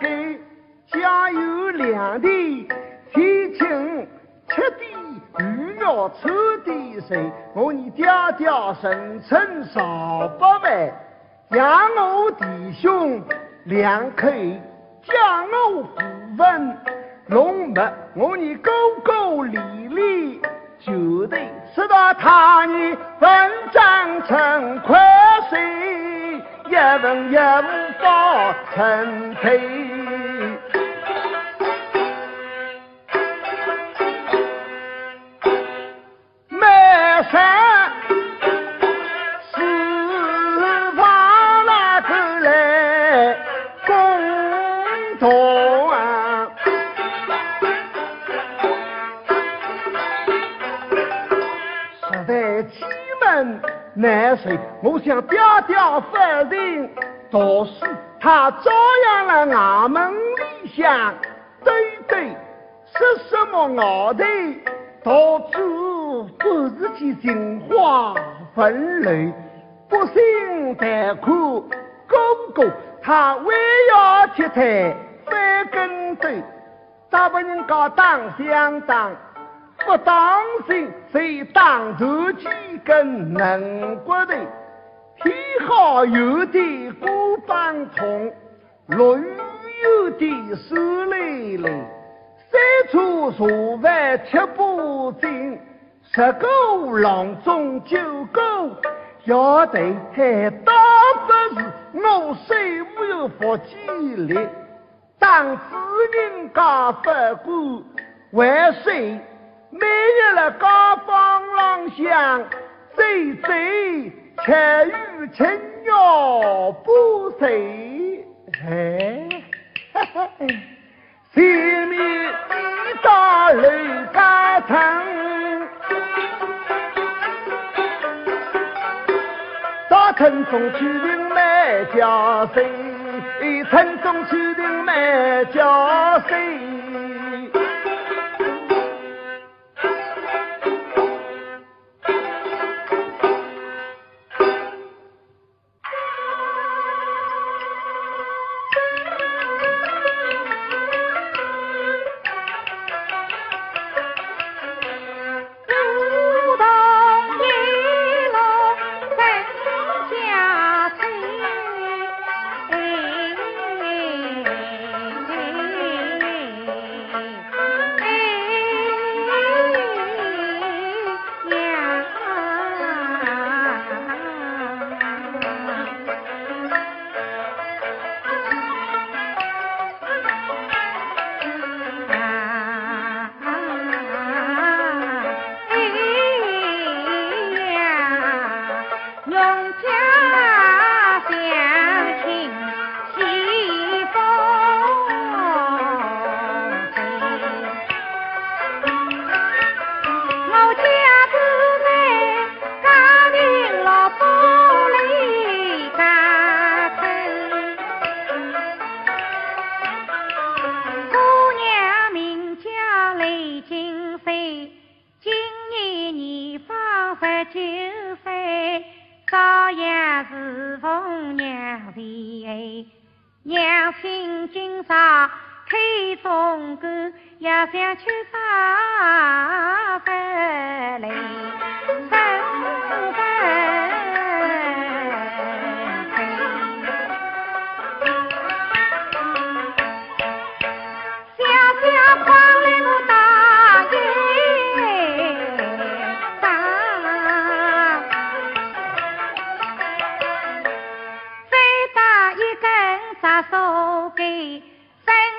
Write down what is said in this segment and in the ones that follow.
给，家有两地，天晴吃的鱼肉臭的水，我你爹爹生存少百万，养我弟兄两口。将我不问，龙脉我你哥哥理理，就得吃到他你分账成亏水，一分也无法成退。难受，我想爹爹夫人读书，他照样了衙门里向对对，说什么熬头，到处不是去情话纷乱，不幸待苦，哥哥他还要接台翻跟斗，大把人家当相当。不当心，谁当头几根能骨头？天好有的骨棒痛，落雨有的手累累。三处茶饭吃不尽，十个郎中九个要得还倒不是我虽无有福气力，当知人家不管万岁。每日了高房廊向，走走，吃鱼吃肉不睡。哎，前面一道楼家城，到城中去领买家水，城中去领买家水。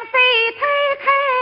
谁推开？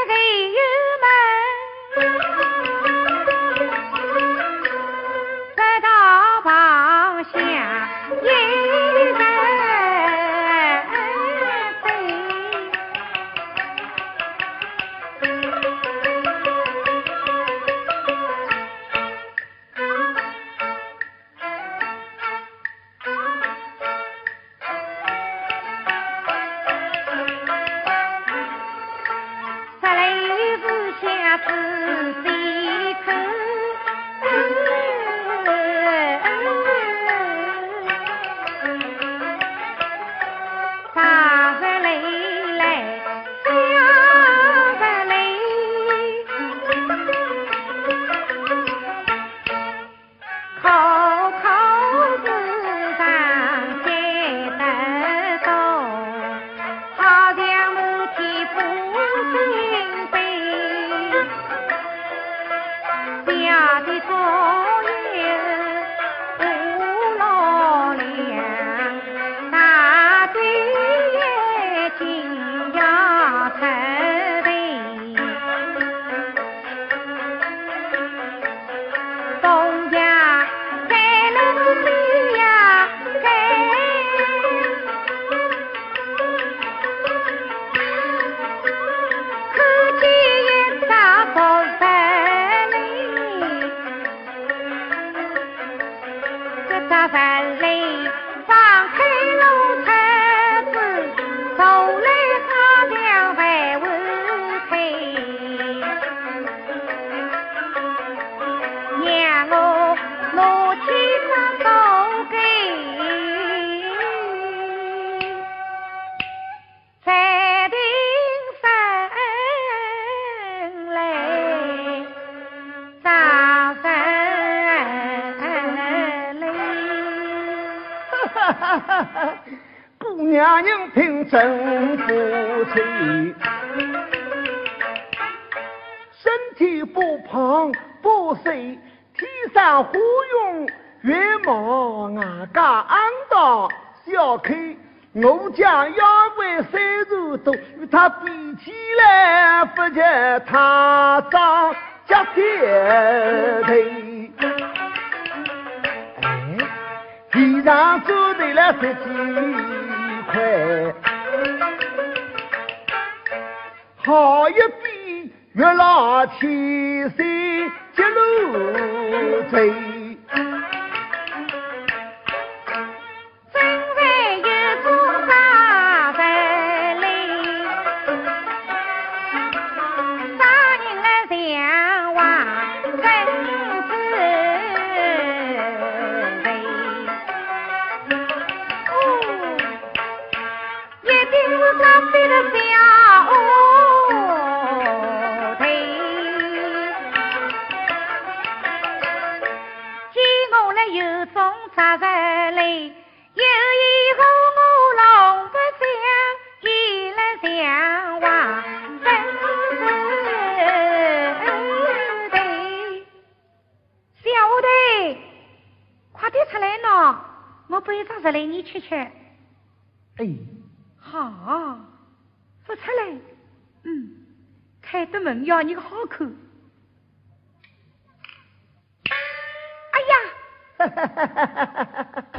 他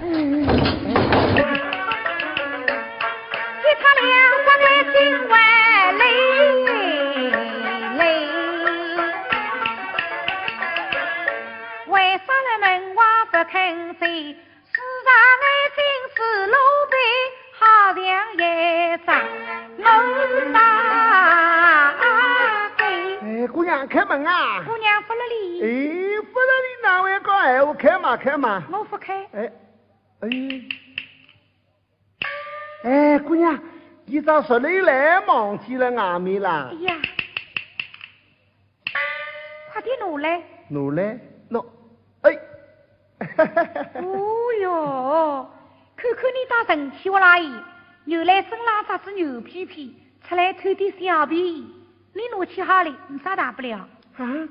é. 开嘛，开嘛。我不开。哎，哎，哎，姑娘，你咋说你来忘记了外面啦？哎呀，快点拿来。拿来，拿。哎，哦哟，看看你打神气我啦伊，又来生拉啥子牛皮皮，出来偷点小便宜。你拿去好了，没啥大不了。啊，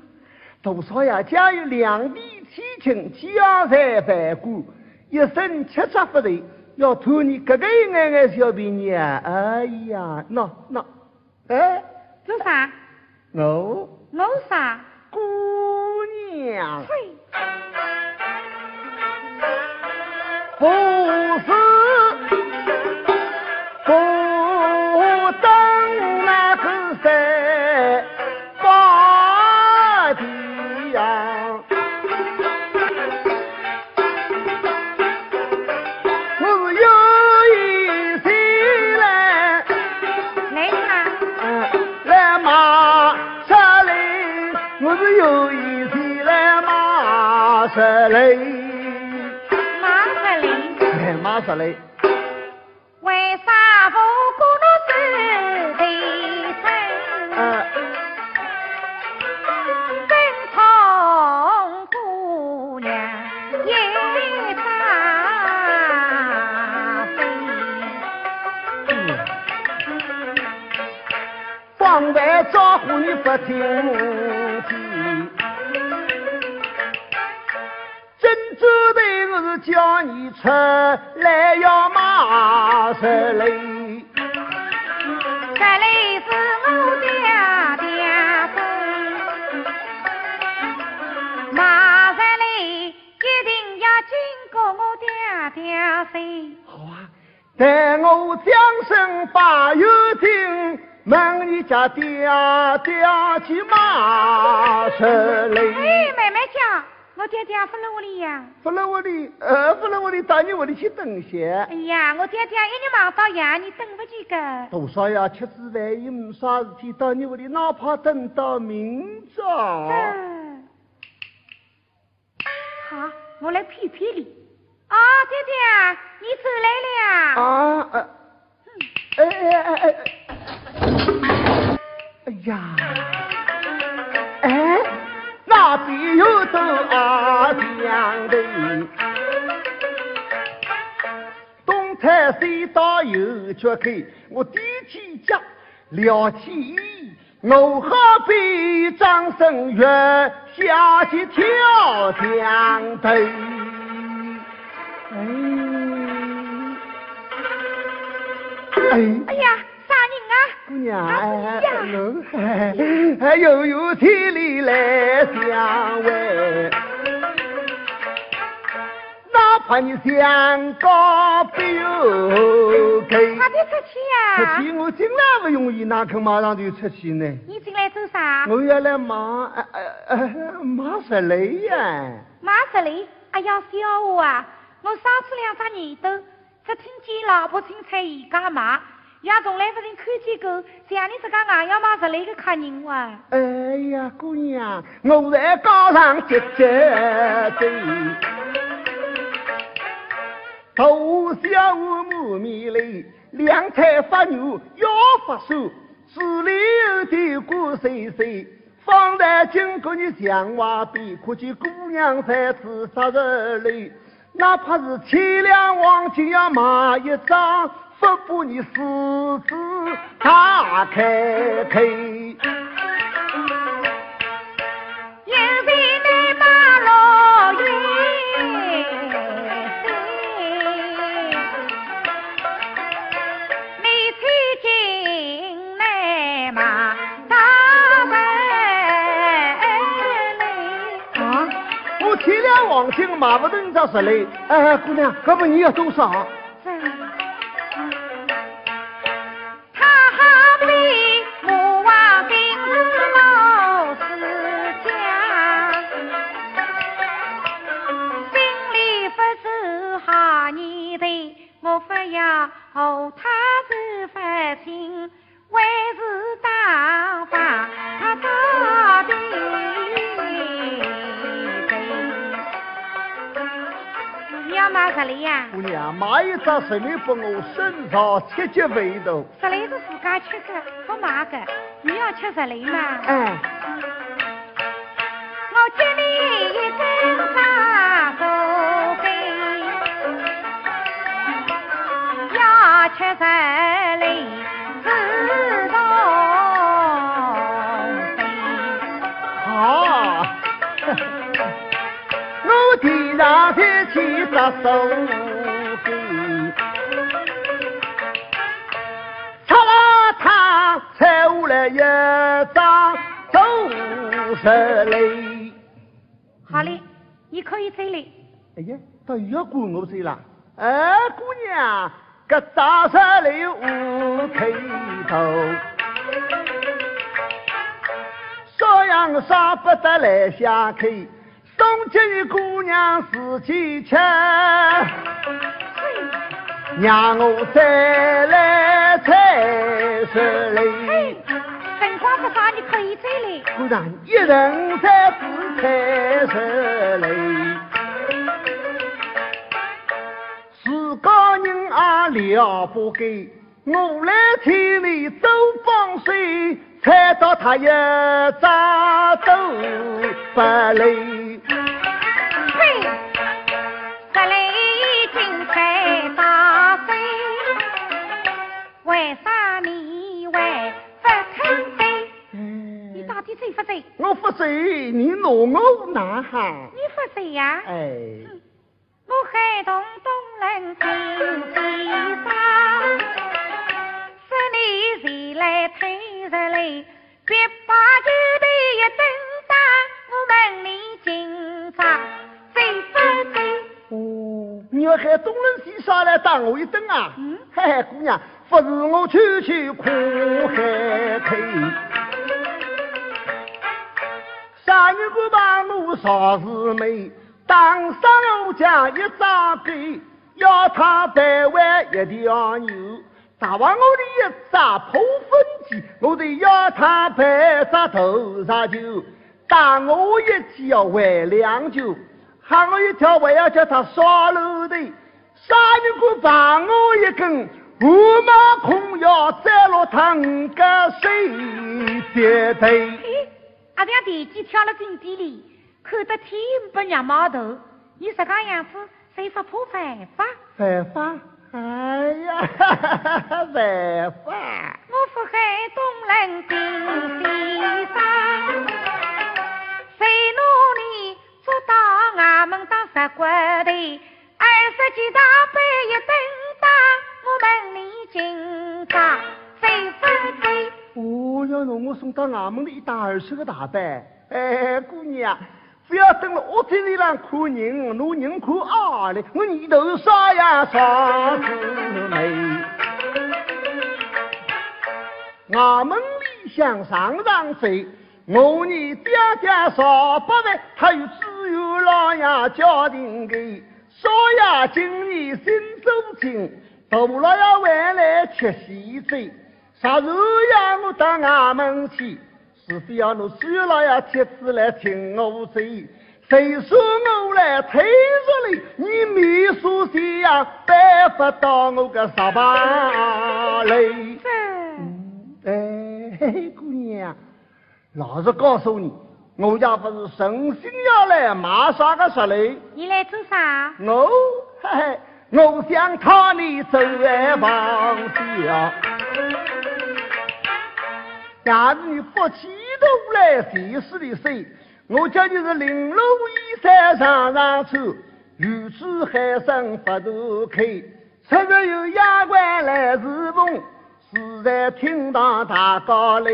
多少呀？家有两地七情，家财万贯，一生七杀不退，要图你这个一眼眼小便宜啊！哎呀，那那，哎，做啥？我我啥？姑娘。不是。十雷，马萨雷，哎，马萨雷。爹爹去马十雷。哎，慢慢讲。我爹爹不在屋里呀，不在屋里，呃，不在屋里，到你屋里去等些。哎呀，我爹爹一日忙到夜，你等不及个。多少呀？吃子饭也没啥事体，到你屋里，哪怕等到明早。嗯。好，我来骗骗你。啊，爹爹，你出来了。啊，呃，哎哎哎哎，哎呀，哎。那边有头阿娘的，东台西道有缺口，我提起脚，撩起衣，我好比张生月下去跳江头。哎，哎呀！姑娘，哎，哎又有体力来相会，哪怕你想高不有给。快点出去呀！出去我进来不容易，哪肯马上就出去呢？你进来做啥？我要来马，呃呃，马十里呀。马十里？哎呀，小我啊，我少吃两只耳朵，只听见老婆青菜一干嘛？也从来不曾看见过像你这个硬要马十里的客人哇！哎呀，姑娘，我在高上结结对，头小满面泪，两菜发牛要发瘦，手里有点锅碎碎，放在经过你墙瓦边，可见姑娘才知扎实累，哪怕是千两黄金要买一张。不把你狮子打开开，因为你马老远你最近来马大门。啊，我千两黄金买不动这十来。哎，姑娘，这不你要多少？买一张十里给我身上七级味道。十里是自家吃的，不买的。你要吃十里吗？哎。我接你一根大手杯。吃十里自动好，我地上再去扎手走十里。好嘞，你可以走了。哎呀，他又要管我走了。哎，姑娘。个大山里无开头，烧羊杀不得来下口，送进姑娘自己吃，让我再来采石榴。情况不啥，你可以再来。姑娘，一人在自采石榴。人啊了不给，我来替你走风水，猜到他一扎都不累。嘿，你到底谁不谁？我不谁，你拿我哪哈？你不谁呀？哎。我海东东人心西沙，十里谁来推十里？别把酒杯一顿打，我问你今朝谁不谁？哦，你要海东人西沙来打我一顿啊？嗯，嘿嘿，姑娘，不是我区区苦海口，啥人敢把我啥事没？当上我家一张嘴，要他百万一条牛，打完我的一扎破粪机，我得要他百扎头上酒，打我一记要还两酒，喊我一条还要叫他刷楼的，啥人敢把我一根五马空腰摘落他五个水的头？阿娘地基跳了井底里。看得天不热毛头，你这个样子，谁不怕犯法？犯法？哎呀，犯法！我腹海东人金先生，谁努力做到俺们当十国的？二十几大板一等当，我们你今朝谁分配？哦，要让我送到俺们的一打二十个大板。哎，姑娘。不要等了，我这里让看人，我人看啊嘞，我年头少呀少姊妹。俺们里乡上上岁，我你爹爹少八万，他有只有老爷家庭给，少爷今年新走亲，大老爷回来吃喜酒，啥时候呀我到俺们去？是非要侬所有老爷贴子来请我走，谁说我来推着你？你秘书先呀，办不到我个十八嘞。哎，姑娘，老实告诉你，我家不是诚心要来买啥个石嘞？你来做啥？我，嘿嘿，我想讨你走来房小。假如你福气多来谁是的谁，我叫你是玲珑一山上上愁，玉珠海参发肚开，春日有丫鬟来侍奉，住在厅堂大高楼，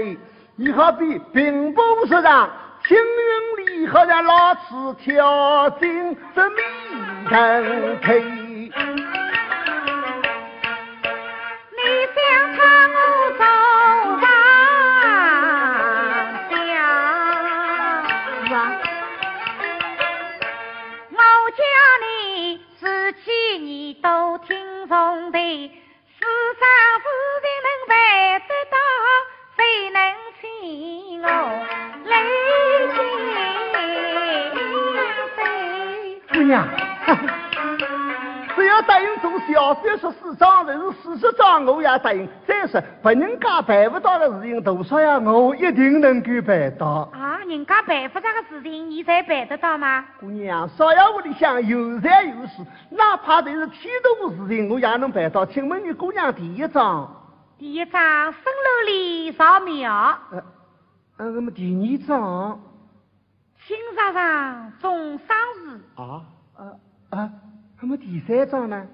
你好比平步上青云里，好让老妻跳进这美人腿。你想他我走。娘，只要答应做小三十四张，还是四十张，我也答应。再说，别人家办不到的事情，多少呀，我一定能够办到。啊，人家办不到的事情，你才办得到吗？姑娘，少爷屋里向有财有势，哪怕这是天大的事情，我也能办到。请问你姑娘第一张？第一张，生楼里扫庙。呃，呃，那么第二张？新沙上种桑树。啊啊啊！那么第三桩呢？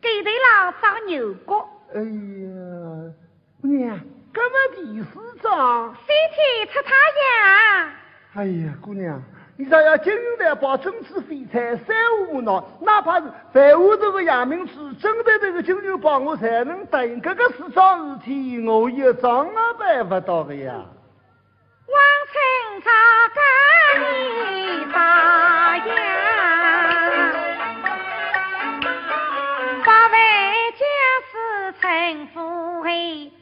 给头上长牛角。哎呀，姑娘，那么第四桩？三天出太阳。哎呀，姑娘，你只要金银财宝、珍珠飞财、三无脑，哪怕是凡屋这个杨明处，真的这个金银宝，我才能答应。这个四桩事体，我一桩也办不到的呀。王清朝跟你答应，富贵，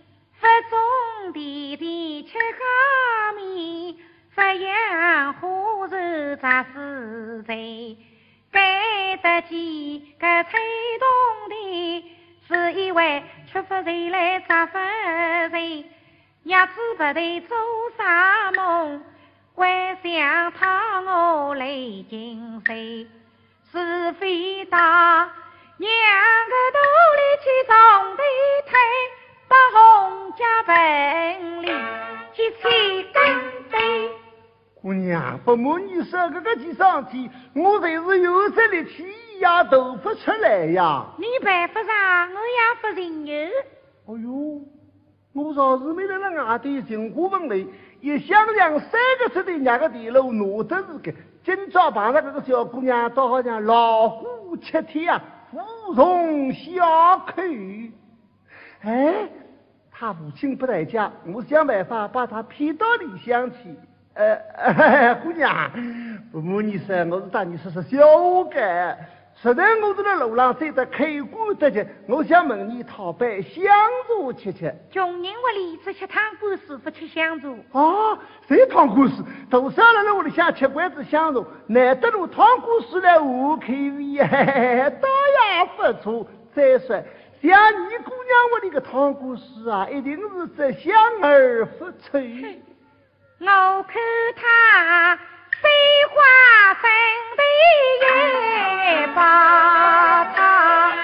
府中弟弟吃好米。发扬花手杂事在，该得起个吹动的，是因为缺乏人来扎发人，伢子不得做啥梦，幻想讨我来进谁？是非大，两个肚里去种地推，把洪家本领去起根对。姑娘，不瞒你说，这个几上天，我才是有这力气呀，都不出来呀。你办不上，我也不承认。哎呦，我若是没得那外地寻过门来，一想想三个车的两个地路，哪得是个？今朝碰上这个小姑娘，倒好像老虎吃天啊，虎从下口。哎，他父亲不在家，我想办法把他骗到里乡去。呃，姑娘，不瞒你说，我是当你说是小干。实在我是在那路上走得开官得节，我想问你讨杯香茶吃吃。穷人屋里只吃汤锅水，不吃香茶。啊，谁汤锅水？多少人在屋里想吃罐子香茶，难得路汤锅水来我口味，倒也不错。再说，像你姑娘我的个汤锅水啊，一定是这香而不脆。我看他飞花粉的也把他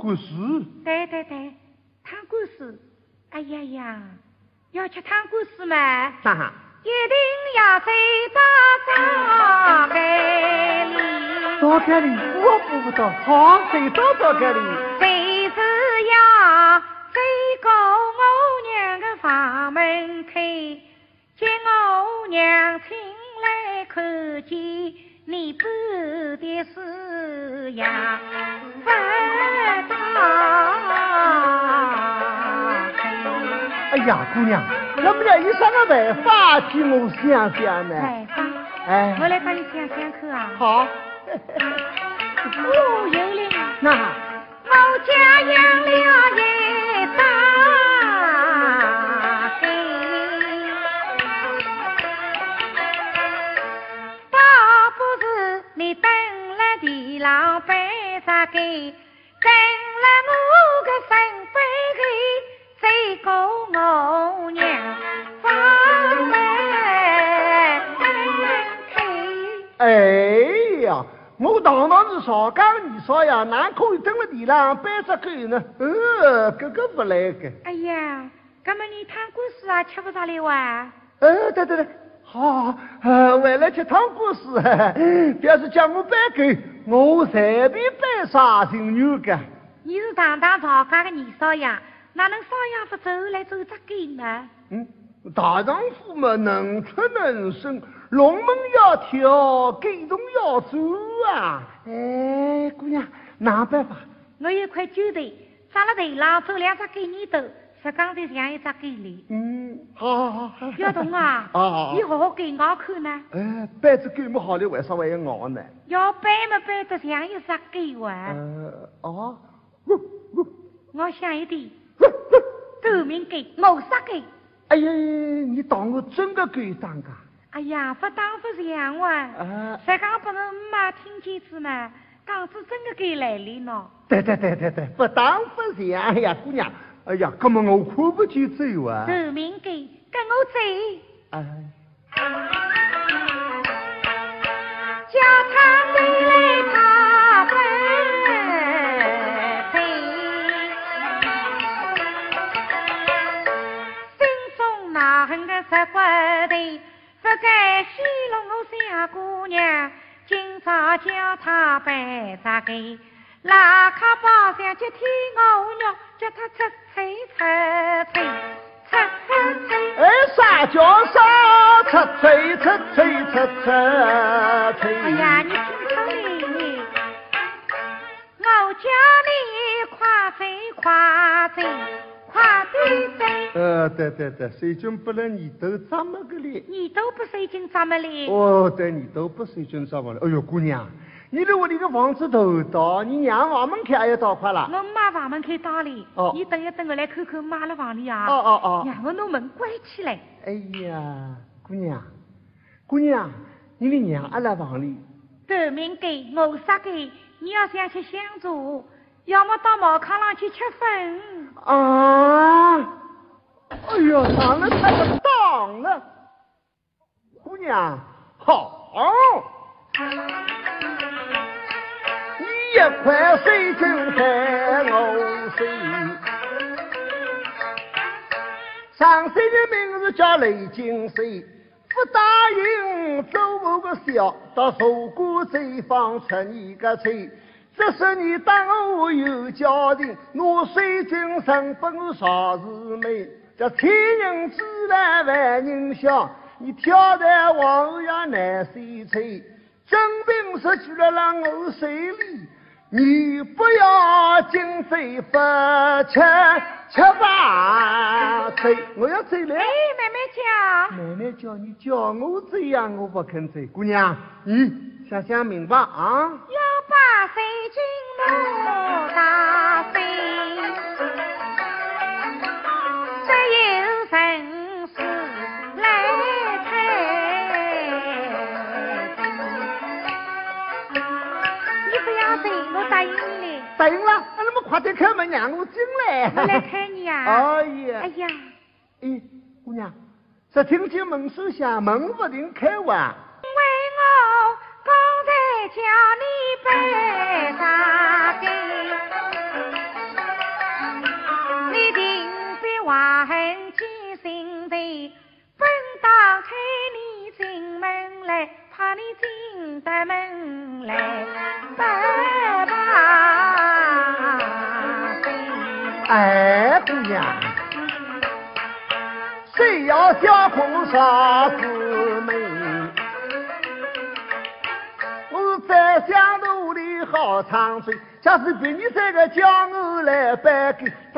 哎，汤官司。对对对，汤官司。哎呀呀，要吃汤官司嘛？哈哈。一定要走到灶盖里。灶盖里，我不知道。好，谁到灶盖里？谁是要走过我娘的房门口，见我娘亲来看见。你不的事呀，不到。哎呀，姑娘，那么了有啥个办法替我想想呢？办法？哎，我来帮你想想看啊。好。哦，有嘞。那。我家养了一地老板啥给，跟了我个身份的，最过我娘房门哎呀，我堂堂是上岗二少爷，哪可以蹲了地上搬只狗呢？呃，哥哥不来个。哎呀，哥们你汤故事啊，吃不上了哇？呃，对对对。好，呃，为了吃汤锅丝，表示叫我搬狗，我随便带啥新牛个。你是堂堂曹家的二少爷，哪能少爷不走来走只狗呢？嗯，大丈夫嘛，能屈能伸，龙门要跳，狗洞要走啊！哎，姑娘，哪办法？我有块旧腿，扎了头上走两只狗泥头。石刚才像一只狗哩。嗯，好 好好。要动啊！啊你好好给我看呢。哎，掰只狗么好的，为啥还要咬呢？要掰么掰得像一只狗啊。呃，哦。我想一点。狗命狗，谋杀狗。哎呀，你当我真的狗当噶？哎呀，不当不像哇。啊。石刚不能妈听见子嘛，当是真的狗来了呢。对对对对对，不当不像哎呀，姑娘。哎呀，根本我看不见走啊！透明狗，跟我走。哎。叫他回来，他不走。心中恼恨的十骨头，不该戏弄我小姑娘。今朝叫他搬啥个？拉开包厢接天鹅肉，叫他出吹出吹，出出吹。哎，啥叫啥？出吹出吹出出吹。哎呀，你听错了，我叫你快走快走快点走。呃，对对对，水军不能你都怎么个哩？你都不水军怎么哩？哦，对，你都不水军怎么了？哎呦，姑娘。你的屋里个房子头大，你娘房门口还要大块了。我妈房门口打哩。哦。你等一等，我来看看妈的房里啊。哦哦哦。让我弄门关起来。哎呀，姑娘，姑娘，你的娘阿拉房里。透明给，我杀给。你要想吃香烛，要么到茅坑上去吃粉。啊！哎呀，当了太不当了。姑娘，好。一块水晶在我手，上岁的名字叫雷金水，不答应走我个小，到寿过这方出你个嘴。这是你当我有家庭，我水晶身本啥是美？这千人之来万人笑，你跳在王爷难水吹，真凭实据了让我手里。你不要紧走不吃吃饭走，我要走了。哎，妹妹叫，妹妹叫你叫我走呀，我不肯走。姑娘，你想想明白啊。要把水军弄大飞，走得开门让我进来。我来看你啊。哎呀。哎呀。哎，姑娘，只听见门声响，门不停开哇。为我刚才叫你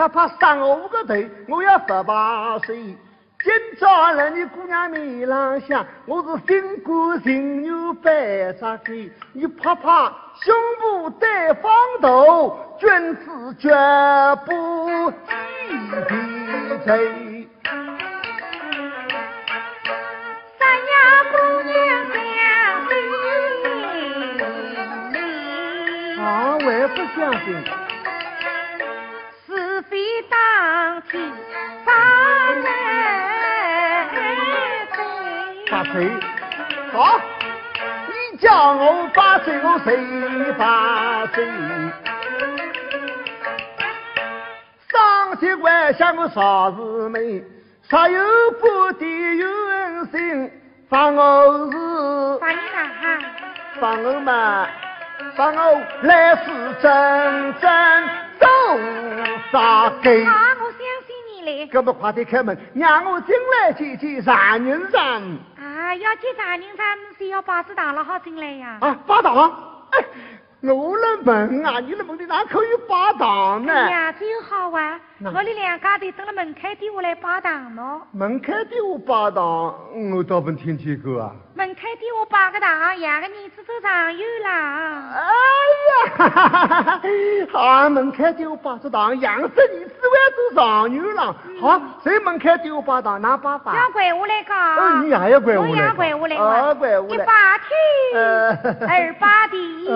他怕伤我个头，我要十八岁。今朝来你姑娘面朗向，我是心肝情愿摆啥给？你拍拍胸部对方头，君子绝不记皮嘴。三呀姑娘相信你，啊，还不相信？当天发来。八岁，好，你叫我八岁，我谁八岁？上街关想我啥子美？啥有不敌冤心？放我是放你哪哈？放我嘛，放我来世真正走啥给？啊，我相信你嘞。搿么快点开门，让我进来见见常人上。啊，要见常人上，是要把子打了好进来呀。啊，八堂，哎，我的门啊，你的门的哪可以八堂呢？哎呀，这又好啊！我们两家头等了门口点下来八堂喏。门口点我八堂，我倒没听见过啊。门口点我八个堂，养个儿子都上有啦。哎呀，哈哈哈哈好，门开点我八只堂，养着儿子还做上有了。好，谁门开点我八堂，拿八法。要怪我来讲。哦，你也要怪我来。我也怪我来。哦，跪下来。一八天，二八地，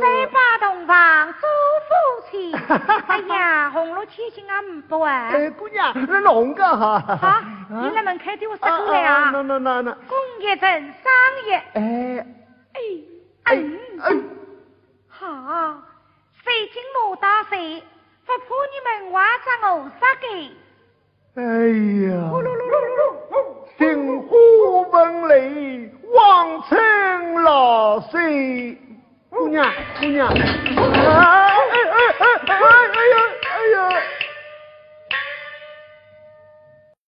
三八洞房做夫妻。哎呀，红了千金啊，五百啊。哎，姑娘，那弄个哈。好，你来门开点我十过来啊。那那那那。公一正，哎。哎哎哎。好，谁进我打谁，不怕你们挖着我杀给。哎呀！心花闻泪，望尘老水。姑娘，姑娘，哎哎哎哎哎！